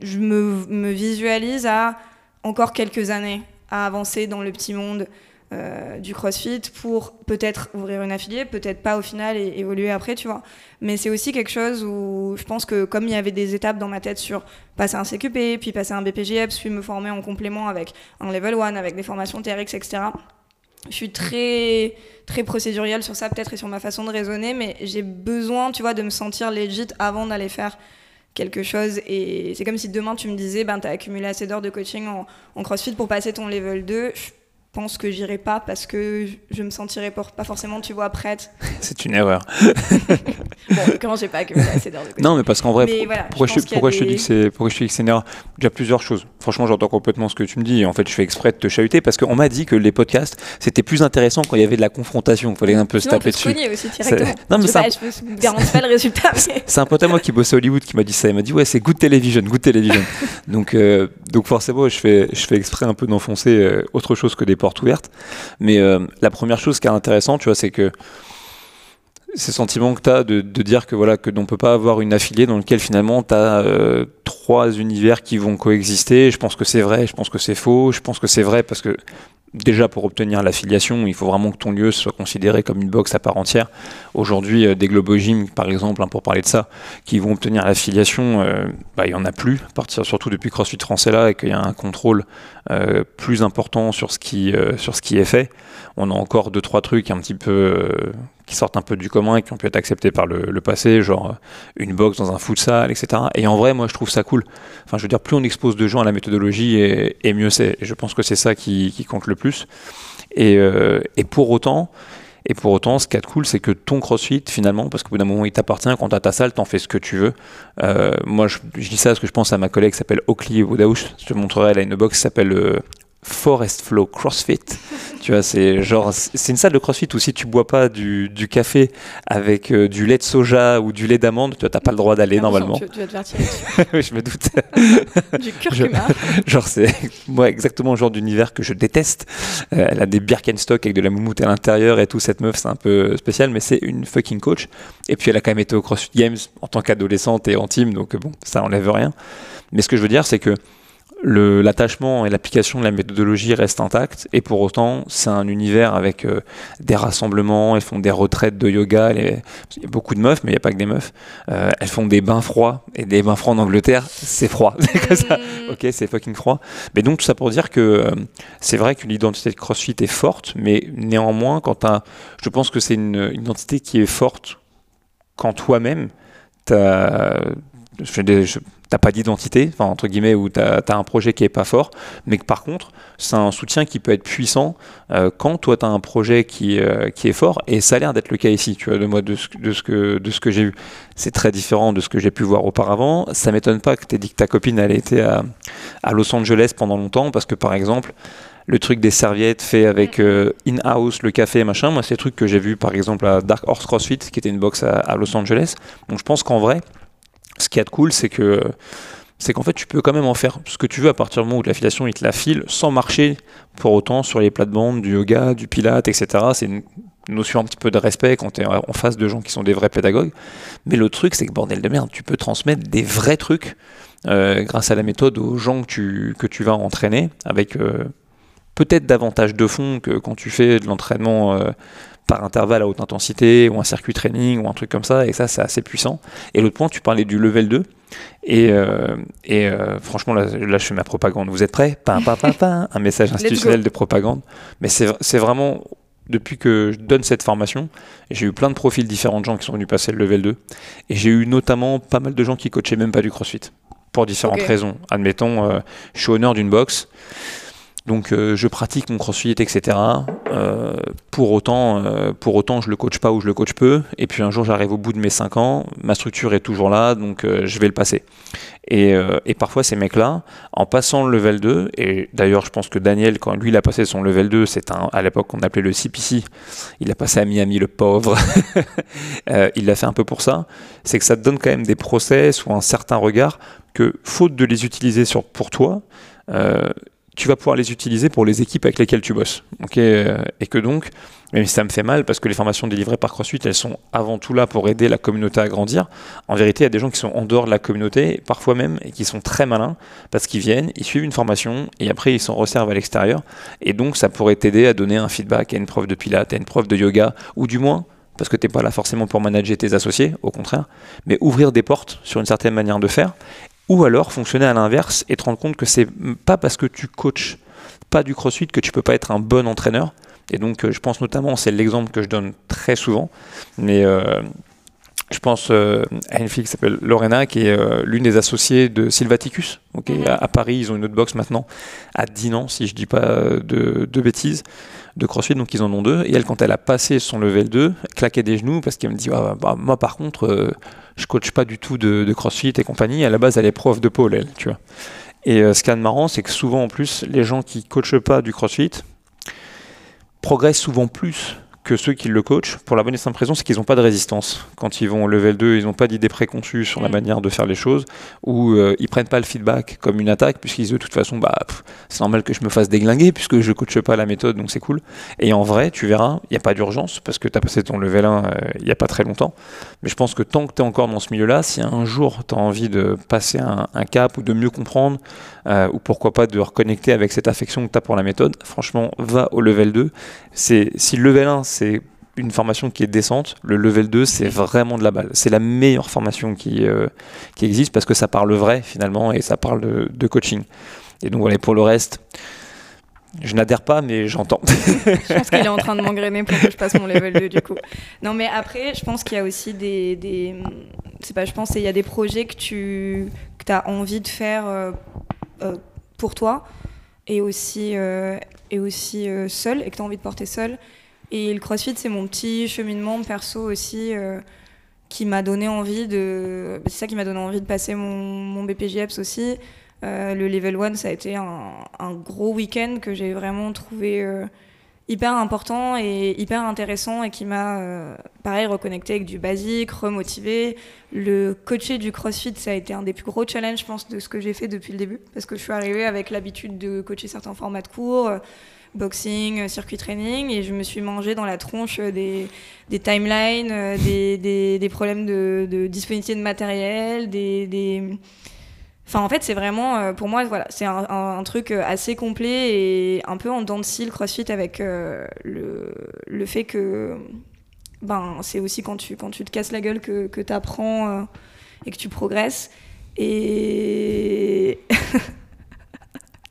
je me, visualise à encore quelques années à avancer dans le petit monde euh, du CrossFit pour peut-être ouvrir une affiliée, peut-être pas au final et évoluer après, tu vois. Mais c'est aussi quelque chose où je pense que comme il y avait des étapes dans ma tête sur passer un CQP, puis passer un BPGF, puis me former en complément avec un level 1, avec des formations TRX, etc. Je suis très très procédurielle sur ça peut-être et sur ma façon de raisonner, mais j'ai besoin, tu vois, de me sentir legit avant d'aller faire quelque chose. Et c'est comme si demain tu me disais, ben, tu as accumulé assez d'heures de coaching en, CrossFit pour passer ton level 2. Je pense que j'irai pas parce que je me sentirais pas forcément, tu vois, prête. C'est une erreur. bon, comment j'ai pas accumulé assez d'heures de coaching Non, mais parce qu'en vrai, pourquoi, je, pourquoi je, te dis que c'est pourquoi je te dis que c'est une erreur? Il y a plusieurs choses. Franchement, j'entends complètement ce que tu me dis. En fait, je fais exprès de te chahuter parce qu'on m'a dit que les podcasts, c'était plus intéressant quand il y avait de la confrontation. Il fallait un peu se taper dessus. Aussi, directement. Non, mais je, pas, je garantis pas le résultat. C'est un pote à moi qui bossait à Hollywood qui m'a dit ça. Il m'a dit, ouais, c'est good television, good television. donc, euh, donc forcément, je fais, je fais exprès un peu d'enfoncer euh, autre chose que des portes ouvertes. Mais euh, la première chose qui est intéressante, tu vois, c'est que ces sentiments que tu as de, dire que voilà que ne peut pas avoir une affiliée dans lequel finalement tu as euh, trois univers qui vont coexister. Je pense que c'est vrai, je pense que c'est faux, je pense que c'est vrai parce que déjà pour obtenir l'affiliation, il faut vraiment que ton lieu soit considéré comme une box à part entière. Aujourd'hui, euh, des Globogym, par exemple, hein, pour parler de ça, qui vont obtenir l'affiliation, bah, il n'y en a plus, à partir, surtout depuis CrossFit français là, et qu'il y a un contrôle euh, plus important sur ce, qui, sur ce qui est fait. On a encore deux, trois trucs un petit peu qui sortent un peu du commun et qui ont pu être acceptés par le, passé, genre une box dans un futsal, etc. Et en vrai, moi, je trouve ça cool. Enfin, je veux dire, plus on expose de gens à la méthodologie, et, mieux c'est. je pense que c'est ça qui, compte le plus. Et pour autant, et pour autant, ce qui est cool, c'est que ton crossfit, finalement, parce qu'au bout d'un moment, il t'appartient, quand tu as ta salle, t'en fais ce que tu veux. Euh, moi, je, dis ça parce que je pense à ma collègue qui s'appelle Oakley Woodhouse. Je te montrerai, elle a une box qui s'appelle euh, Forest Flow CrossFit. tu vois, c'est genre, c'est une salle de CrossFit où si tu bois pas du, du café avec euh, du lait de soja ou du lait d'amande, tu n'as pas le droit d'aller normalement. Tu, vas te faire tirer oui, je me doute. du curcuma. genre, c'est moi exactement le genre d'univers que je déteste. Euh, elle a des Birkenstock avec de la moumoute à l'intérieur et tout. Cette meuf, c'est un peu spécial, mais c'est une fucking coach. Et puis, elle a quand même été au CrossFit Games en tant qu'adolescente et en team, donc bon, ça enlève rien. Mais ce que je veux dire, c'est que l'attachement et l'application de la méthodologie restent intacts et pour autant c'est un univers avec euh, des rassemblements, elles font des retraites de yoga, il y a beaucoup de meufs mais il n'y a pas que des meufs, euh, elles font des bains froids et des bains froids en Angleterre c'est froid, c'est ça, mm. ok c'est fucking froid, mais donc tout ça pour dire que euh, c'est vrai que l'identité de CrossFit est forte mais néanmoins quand je pense que c'est une, une identité qui est forte quand toi-même je des, t'as pas d'identité, enfin, entre guillemets, ou tu as, un projet qui est pas fort, mais que par contre, c'est un soutien qui peut être puissant euh, quand toi tu as un projet qui, euh, qui est fort, et ça a l'air d'être le cas ici, tu vois, de moi, de ce, de ce que, de ce que j'ai vu. C'est très différent de ce que j'ai pu voir auparavant. Ça m'étonne pas que tu aies dit que ta copine elle était à, à Los Angeles pendant longtemps, parce que par exemple, le truc des serviettes fait avec euh, in-house, le café, machin. Moi, c'est des trucs que j'ai vu par exemple à Dark Horse CrossFit, qui était une box à, à Los Angeles. Donc, je pense qu'en vrai, ce qui est cool, c'est que c'est qu'en fait, tu peux quand même en faire ce que tu veux à partir du moment où l'affiliation, il te la file sans marcher pour autant sur les plates-bandes du yoga, du pilate, etc. C'est une notion un petit peu de respect quand tu es en face de gens qui sont des vrais pédagogues. Mais le truc, c'est que bordel de merde, tu peux transmettre des vrais trucs euh, grâce à la méthode aux gens que tu, vas entraîner avec euh, peut-être davantage de fond que quand tu fais de l'entraînement. Euh, par intervalle à haute intensité ou un circuit training ou un truc comme ça et ça c'est assez puissant. Et l'autre point tu parlais du level 2 et, euh, et euh, franchement là, là, je fais ma propagande. Vous êtes prêts? Pa, pa, pa, un message institutionnel de propagande. Mais c'est vraiment depuis que je donne cette formation j'ai eu plein de profils différents de gens qui sont venus passer le level 2 et j'ai eu notamment pas mal de gens qui coachaient même pas du crossfit. Pour différentes raisons. Admettons euh, je suis honneur d'une box donc euh, je pratique mon crossfit, etc. Euh, pour, autant, euh, pour autant, je le coach pas ou je le coach peu. Et puis un jour, j'arrive au bout de mes 5 ans, ma structure est toujours là, donc je vais le passer. Et, et parfois, ces mecs-là, en passant le level 2, et d'ailleurs, je pense que Daniel, quand lui, il a passé son level 2, c'est à l'époque qu'on appelait le CPC, il a passé à Miami, le pauvre. il l'a fait un peu pour ça. C'est que ça te donne quand même des process ou un certain regard que, faute de les utiliser sur, pour toi, tu vas pouvoir les utiliser pour les équipes avec lesquelles tu bosses. ok et que donc, même si ça me fait mal, parce que les formations délivrées par CrossFit, elles sont avant tout là pour aider la communauté à grandir. En vérité, il y a des gens qui sont en dehors de la communauté, parfois même, et qui sont très malins, parce qu'ils viennent, ils suivent une formation, et après ils s'en resservent à l'extérieur. Et donc, ça pourrait t'aider à donner un feedback à une prof de pilates, à une prof de yoga, ou du moins parce que tu n'es pas là forcément pour manager tes associés, au contraire, mais ouvrir des portes sur une certaine manière de faire, ou alors fonctionner à l'inverse et te rendre compte que c'est pas parce que tu coaches pas du crossfit que tu peux pas être un bon entraîneur. Et donc, euh, je pense notamment, c'est l'exemple que je donne très souvent, mais euh, je pense euh, à une fille qui s'appelle Lorena, qui est l'une des associées de Sylvaticus. ok mhm. à, Paris, ils ont une autre box maintenant, à Dinan, si je dis pas de, de bêtises de CrossFit, donc ils en ont deux. Et elle, quand elle a passé son level 2, claquait des genoux parce qu'elle me dit ah, bah, Moi, par contre, euh, je coach pas du tout de, CrossFit et compagnie. À la base, elle est prof de pôle, elle, tu vois. Et euh, ce qui est marrant, c'est que souvent, en plus, les gens qui coachent pas du CrossFit progressent souvent plus que ceux qui le coachent, pour la bonne et simple raison, c'est qu'ils n'ont pas de résistance. Quand ils vont au level 2, ils n'ont pas d'idée préconçue sur la mm. manière de faire les choses, ou euh, ils prennent pas le feedback comme une attaque, puisqu'ils de toute façon, bah, c'est normal que je me fasse déglinguer, puisque je coache pas la méthode, donc c'est cool. Et en vrai, tu verras, il n'y a pas d'urgence, parce que tu as passé ton level 1 euh, il n'y a pas très longtemps. Mais je pense que tant que tu es encore dans ce milieu-là, si un jour tu as envie de passer un, cap ou de mieux comprendre, euh, ou pourquoi pas de reconnecter avec cette affection que tu as pour la méthode, franchement, va au level 2. Si le level 1, c'est une formation qui est décente, le level 2, c'est vraiment de la balle. C'est la meilleure formation qui, euh, qui existe parce que ça parle vrai finalement et ça parle de, coaching. Et donc voilà, pour le reste, je n'adhère pas, mais j'entends. je pense qu'il est en train de m'engrainer pour que je passe mon level 2 du coup. Non, mais après, je pense qu'il y a aussi des. des c'est pas, je pense, il y a des projets que tu que as envie de faire euh, euh, pour toi et aussi, et aussi seul et que tu as envie de porter seul. Et le CrossFit, c'est mon petit cheminement perso aussi euh, qui m'a donné envie de. C'est ça qui m'a donné envie de passer mon, mon BPJEPS aussi. Euh, le level 1, ça a été un, gros week-end que j'ai vraiment trouvé euh, hyper important et hyper intéressant et qui m'a, pareil, reconnecté avec du basique, remotivé. Le coacher du CrossFit, ça a été un des plus gros challenges, je pense, de ce que j'ai fait depuis le début. Parce que je suis arrivée avec l'habitude de coacher certains formats de cours boxing, euh, circuit training, et je me suis mangé dans la tronche des, des timelines, euh, des, problèmes de, disponibilité de matériel, des. Enfin, en fait, c'est vraiment, euh, pour moi, voilà, c'est un, truc assez complet et un peu en dents de scie, crossfit, avec le, le fait que ben, c'est aussi quand tu, quand tu te casses la gueule que, que tu apprends et que tu progresses. Et.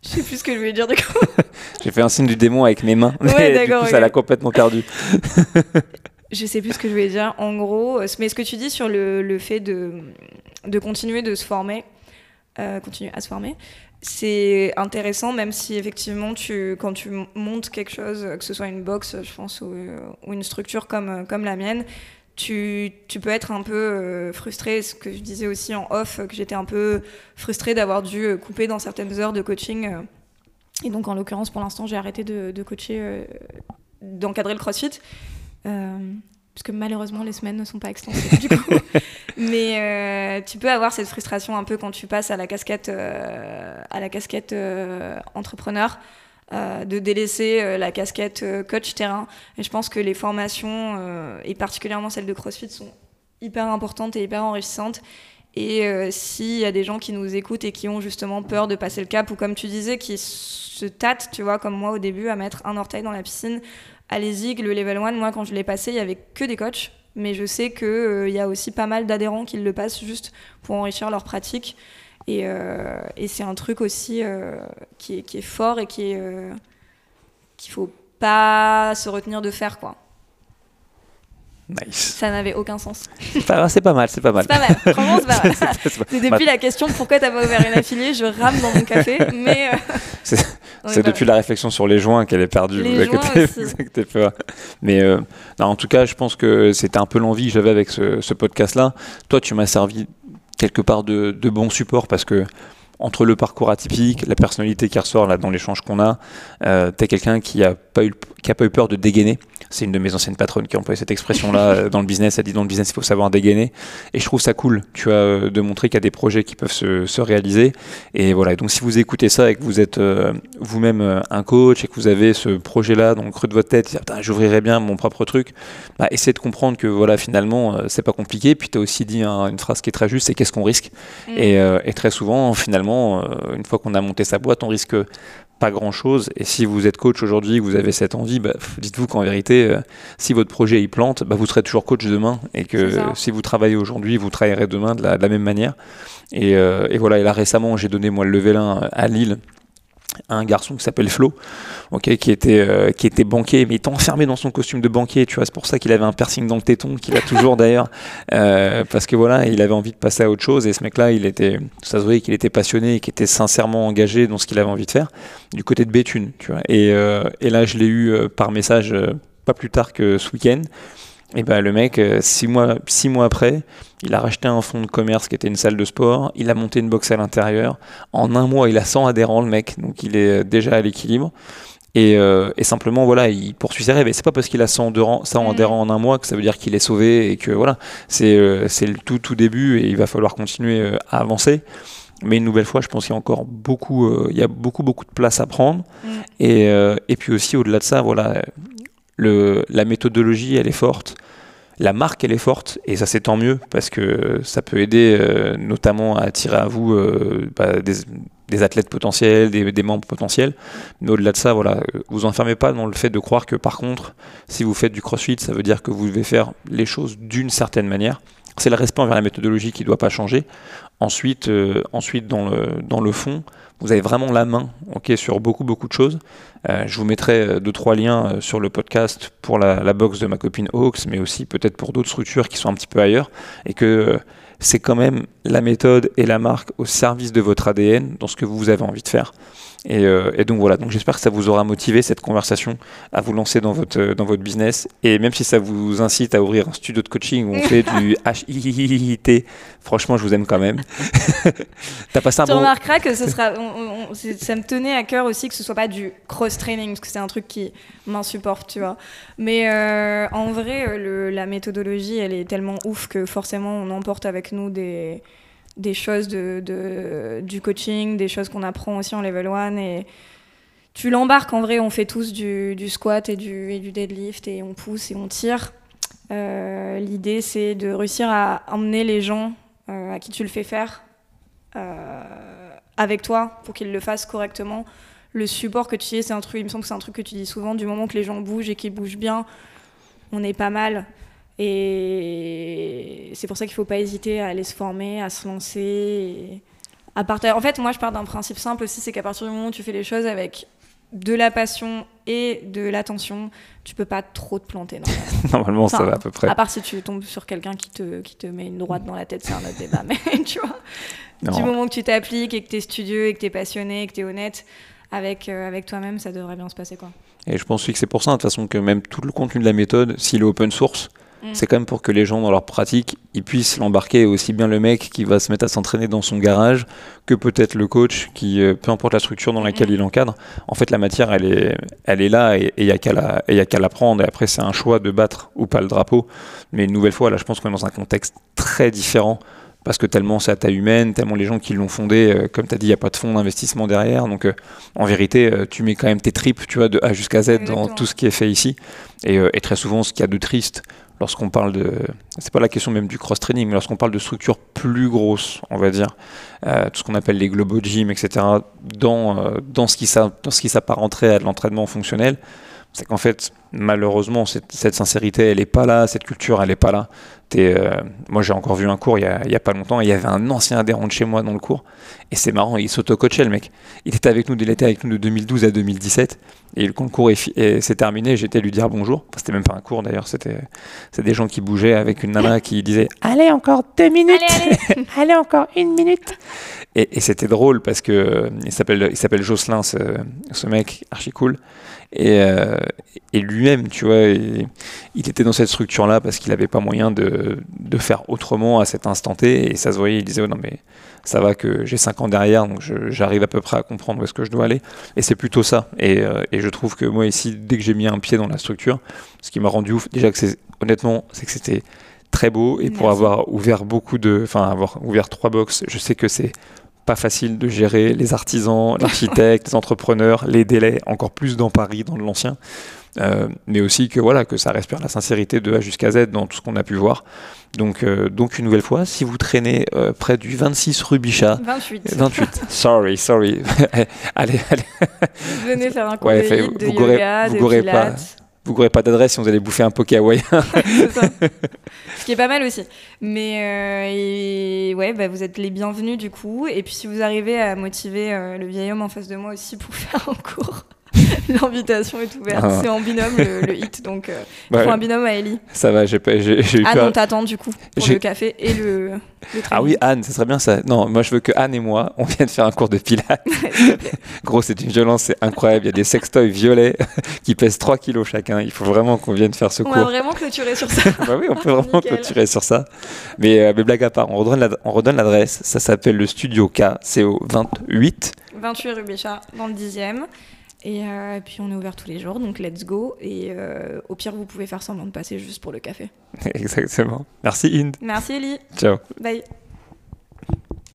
Je sais plus ce que je voulais dire du coup. J'ai fait un signe du démon avec mes mains. Ouais, du coup, ça l'a complètement perdu. je sais plus ce que je voulais dire. En gros, mais ce que tu dis sur le, le fait de, de continuer de se former, euh, continuer à se former, c'est intéressant, même si effectivement, tu, quand tu montes quelque chose, que ce soit une box, je pense, ou, ou une structure comme, comme la mienne, tu, tu, peux être un peu euh, frustré, ce que je disais aussi en off, que j'étais un peu frustrée d'avoir dû euh, couper dans certaines heures de coaching. Euh. et donc, en l'occurrence, pour l'instant, j'ai arrêté de, de coacher, d'encadrer le crossfit. parce que malheureusement, les semaines ne sont pas extensives du coup. Mais tu peux avoir cette frustration un peu quand tu passes à la casquette, à la casquette entrepreneur. Euh, de délaisser euh, la casquette euh, coach terrain. Et je pense que les formations, et particulièrement celles de CrossFit, sont hyper importantes et hyper enrichissantes. Et s'il y a des gens qui nous écoutent et qui ont justement peur de passer le cap, ou comme tu disais, qui se tâtent, tu vois, comme moi au début, à mettre un orteil dans la piscine, allez-y, le level 1, moi quand je l'ai passé, il y avait que des coachs. Mais je sais qu'il y a aussi pas mal d'adhérents qui le passent juste pour enrichir leur pratique. Et, euh, et c'est un truc aussi euh, qui, est, qui, est, fort et qui est euh, qu'il faut pas se retenir de faire quoi. Nice. Ça n'avait aucun sens. C'est pas, pas, mal, c'est pas mal. C'est pas mal, franchement c'est pas mal. c'est depuis la question de pourquoi t'as pas ouvert une affiliée, je rame dans mon café, mais... c'est depuis la réflexion sur les joints qu'elle est perdue. Les joints mais non, en tout cas, je pense que c'était un peu l'envie que j'avais avec ce, ce podcast-là. Toi, tu m'as servi quelque part de, de bon support parce que entre le parcours atypique, la personnalité qui ressort là dans l'échange qu'on a, euh, tu es quelqu'un qui a pas eu qui a pas eu peur de dégainer. C'est une de mes anciennes patronnes qui a employé cette expression-là euh, dans le business. Elle dit dans le business, il faut savoir dégainer. Et je trouve ça cool, tu vois, euh, de montrer qu'il y a des projets qui peuvent se, se, réaliser. Et voilà. Donc si vous écoutez ça et que vous êtes euh, vous-même un coach et que vous avez ce projet-là dans le creux de votre tête, j'ouvrirai bien mon propre truc, bah, essayez de comprendre que voilà, finalement, c'est pas compliqué. Puis tu as aussi dit une phrase qui est très juste, c'est qu'est-ce qu'on risque? Mm. et, et, très souvent, finalement, une fois qu'on a monté sa boîte, on risque pas grand chose. Et si vous êtes coach aujourd'hui, vous avez cette envie, bah, dites-vous qu'en vérité, euh, si votre projet il plante, bah, vous serez toujours coach demain. Et que si vous travaillez aujourd'hui, vous travaillerez demain de la, même manière. Et, euh, et, voilà, et là récemment, j'ai donné moi le level 1 à Lille un garçon qui s'appelle Flo, qui était euh, qui était banquier, mais il était enfermé dans son costume de banquier, tu vois, c'est pour ça qu'il avait un piercing dans le téton, qu'il a toujours d'ailleurs, euh, parce que voilà, il avait envie de passer à autre chose, et ce mec-là, il était, ça se voyait qu'il était passionné, qu'il était sincèrement engagé dans ce qu'il avait envie de faire, du côté de Béthune, tu vois, et, euh, et là, je l'ai eu par message pas plus tard que ce week-end. Et ben le mec, six mois, six mois après, il a racheté un fonds de commerce qui était une salle de sport. Il a monté une boxe à l'intérieur. En un mois, il a 100 adhérents, le mec. Donc, il est déjà à l'équilibre. Et, euh, simplement, voilà, il poursuit ses rêves. Et c'est pas parce qu'il a 100 adhérents, mm. adhérents en un mois que ça veut dire qu'il est sauvé et que voilà, c'est euh, le tout, tout début et il va falloir continuer euh, à avancer. Mais une nouvelle fois, je pense qu'il y a encore beaucoup, il y a beaucoup, beaucoup de place à prendre. Mm. Et, et puis aussi, au-delà de ça, voilà, la méthodologie, elle est forte la marque elle est forte et ça c'est tant mieux parce que ça peut aider euh, notamment à attirer à vous euh, bah, des, athlètes potentiels, des, membres potentiels. Mais au-delà de ça, voilà, vous enfermez pas dans le fait de croire que par contre, si vous faites du crossfit, ça veut dire que vous devez faire les choses d'une certaine manière. C'est le respect envers la méthodologie qui ne doit pas changer. Ensuite, euh, ensuite dans, le, fond, vous avez vraiment la main sur beaucoup, beaucoup de choses. Euh, je vous mettrai euh, deux, trois liens sur le podcast pour la, la box de ma copine Hawks, mais aussi peut-être pour d'autres structures qui sont un petit peu ailleurs. Et que c'est quand même la méthode et la marque au service de votre ADN dans ce que vous avez envie de faire. Euh, et, donc voilà, donc j'espère que ça vous aura motivé cette conversation à vous lancer dans votre, euh, dans votre business. Et même si ça vous incite à ouvrir un studio de coaching où on fait du HIIT, franchement, je vous aime quand même. T'as passé un tu remarqueras que ce sera, ça me tenait à cœur aussi que ce soit pas du cross-training, parce que c'est un truc qui m'insupporte, tu vois. Mais euh, en vrai, la méthodologie, elle est tellement ouf que forcément, on emporte avec nous des des choses de, du coaching, des choses qu'on apprend aussi en level 1 et tu l'embarques en vrai, on fait tous du, squat et du, et du, deadlift et on pousse et on tire. Euh, l'idée c'est de réussir à emmener les gens euh, à qui tu le fais faire euh, avec toi pour qu'ils le fassent correctement. Le support que tu dis, c'est un truc, il me semble que c'est un truc que tu dis souvent, du moment que les gens bougent et qu'ils bougent bien, on est pas mal. Et c'est pour ça qu'il ne faut pas hésiter à aller se former, à se lancer. À partir... En fait, moi, je pars d'un principe simple aussi, c'est qu'à partir du moment où tu fais les choses avec de la passion et de l'attention, tu peux pas trop te planter. Normalement, ça va à peu près. À part si tu tombes sur quelqu'un qui te, qui te met une droite dans la tête, c'est un autre débat. Mais tu vois, du moment que tu t'appliques et que tu es studieux et que tu es passionné et que tu es honnête avec, euh, avec toi-même, ça devrait bien se passer. quoi. Et je pense que c'est pour ça, de toute façon, que même tout le contenu de la méthode, s'il est open source, Mm. C'est quand même pour que les gens, dans leur pratique, ils puissent l'embarquer aussi bien le mec qui va se mettre à s'entraîner dans son garage que peut-être le coach qui, euh, peu importe la structure dans laquelle mm. il encadre, en fait, la matière, elle est, elle est là et il n'y a qu'à la, la prendre. Et après, c'est un choix de battre ou pas le drapeau. Mais une nouvelle fois, là, je pense qu'on est dans un contexte très différent parce que tellement c'est à taille humaine, tellement les gens qui l'ont fondé, euh, comme tu as dit, il n'y a pas de fonds d'investissement derrière. Donc euh, en vérité, tu mets quand même tes tripes, tu vois, de A jusqu'à Z dans tout ce qui est fait ici. Et, et très souvent, ce qu'il y a de triste, lorsqu'on parle de, c'est pas la question même du cross-training, mais lorsqu'on parle de structures plus grosses, on va dire, euh, tout ce qu'on appelle les global gym, etc., dans, euh, dans ce qui s'apparenterait à de l'entraînement fonctionnel, c'est qu'en fait, malheureusement, cette, sincérité, elle n'est pas là, cette culture, elle n'est pas là. Euh, moi, j'ai encore vu un cours il n'y a, pas longtemps, il y avait un ancien adhérent de chez moi dans le cours, et c'est marrant, il s'auto-coachait le mec. Il était avec nous, il était avec nous de 2012 à 2017, et le concours s'est terminé, j'étais lui dire bonjour. Enfin, c'était même pas un cours d'ailleurs, c'était des gens qui bougeaient avec une nana qui disait Allez, encore deux minutes Allez, encore une minute Et, c'était drôle parce que il s'appelle Jocelyn, ce, ce mec archi cool. Et, euh, et lui, lui-même, tu vois. il était dans cette structure-là parce qu'il n'avait pas moyen de, de, faire autrement à cet instant T. Et ça se voyait, il disait, oh non, mais ça va que j'ai 5 ans derrière, donc j'arrive à peu près à comprendre où est-ce que je dois aller. Et c'est plutôt ça. Et, euh, et, je trouve que moi, ici, dès que j'ai mis un pied dans la structure, ce qui m'a rendu ouf, déjà que c'est, honnêtement, c'est que c'était très beau. Et pour avoir ouvert beaucoup de. Enfin, avoir ouvert trois box, je sais que c'est pas facile de gérer les artisans, l'architecte, les entrepreneurs, les délais, encore plus dans Paris, dans l'ancien. Euh, mais aussi que voilà que ça respire la sincérité de A jusqu'à Z dans tout ce qu'on a pu voir. Donc, euh, donc une nouvelle fois, si vous traînez euh, près du 26 rue Bichat, 28, 28, sorry, sorry, allez, allez. Venez faire un cours de, vous yoga, de pilates. Pas, vous n'aurez pas d'adresse si vous allez bouffer un poké hawaïen. Ce qui est pas mal aussi. Mais ouais, bah, vous êtes les bienvenus du coup. Et puis si vous arrivez à motiver le vieil homme en face de moi aussi pour faire un cours, L'invitation est ouverte. Ah. C'est en binôme le, hit, donc euh, il faut un binôme à Ellie. Ça va, j'ai eu Anne, on t'attend du coup pour le café et le. ah oui, Anne, ce serait bien ça. Non, moi je veux que Anne et moi, on vienne faire un cours de pilates. Gros, c'est une violence, c'est incroyable. Il y a des sextoys violets qui pèsent 3 kilos chacun. Il faut vraiment qu'on vienne faire ce cours. On va vraiment clôturer sur ça. bah oui, on peut vraiment clôturer sur ça. Mais, euh, mais blague à part, on redonne l'adresse. Ça s'appelle le Studio K. C'est au 28. 28 rue Béchard, dans le 10e. Euh, et puis on est ouvert tous les jours, donc let's go. Et euh, au pire, vous pouvez faire semblant de passer juste pour le café. Exactement. Merci Inde. Merci Ellie. Ciao. Bye.